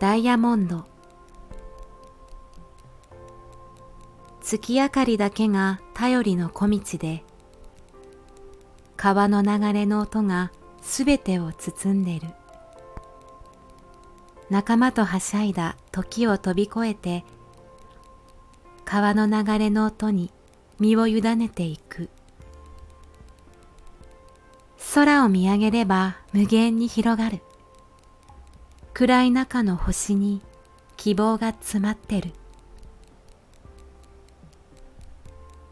ダイヤモンド。月明かりだけが頼りの小道で川の流れの音がすべてを包んでる。仲間とはしゃいだ時を飛び越えて川の流れの音に身を委ねていく。空を見上げれば無限に広がる。暗い中の星に希望が詰まってる。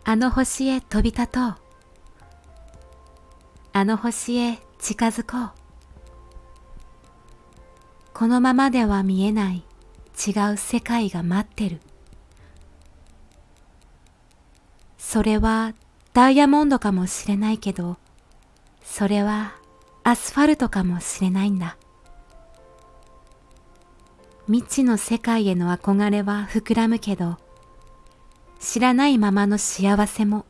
あの星へ飛び立とう。あの星へ近づこう。このままでは見えない。違う世界が待ってる。それはダイヤモンドかもしれないけどそれはアスファルトかもしれないんだ。未知の世界への憧れは膨らむけど知らないままの幸せも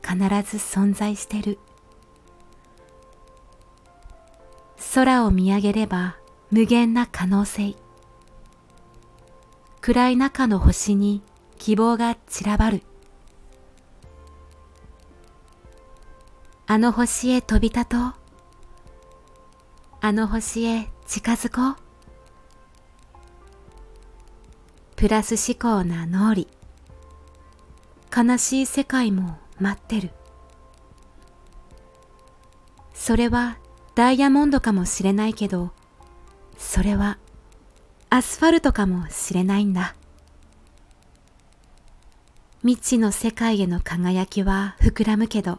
必ず存在してる。空を見上げれば無限な可能性。暗い中の星に希望が散らばる。あの星へ飛び立とう。あの星へ近づこう。プラス思考な脳裏。悲しい世界も待ってる。それはダイヤモンドかもしれないけどそれはアスファルトかもしれないんだ。未知の世界への輝きは膨らむけど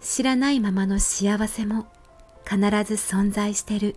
知らないままの幸せも必ず存在してる。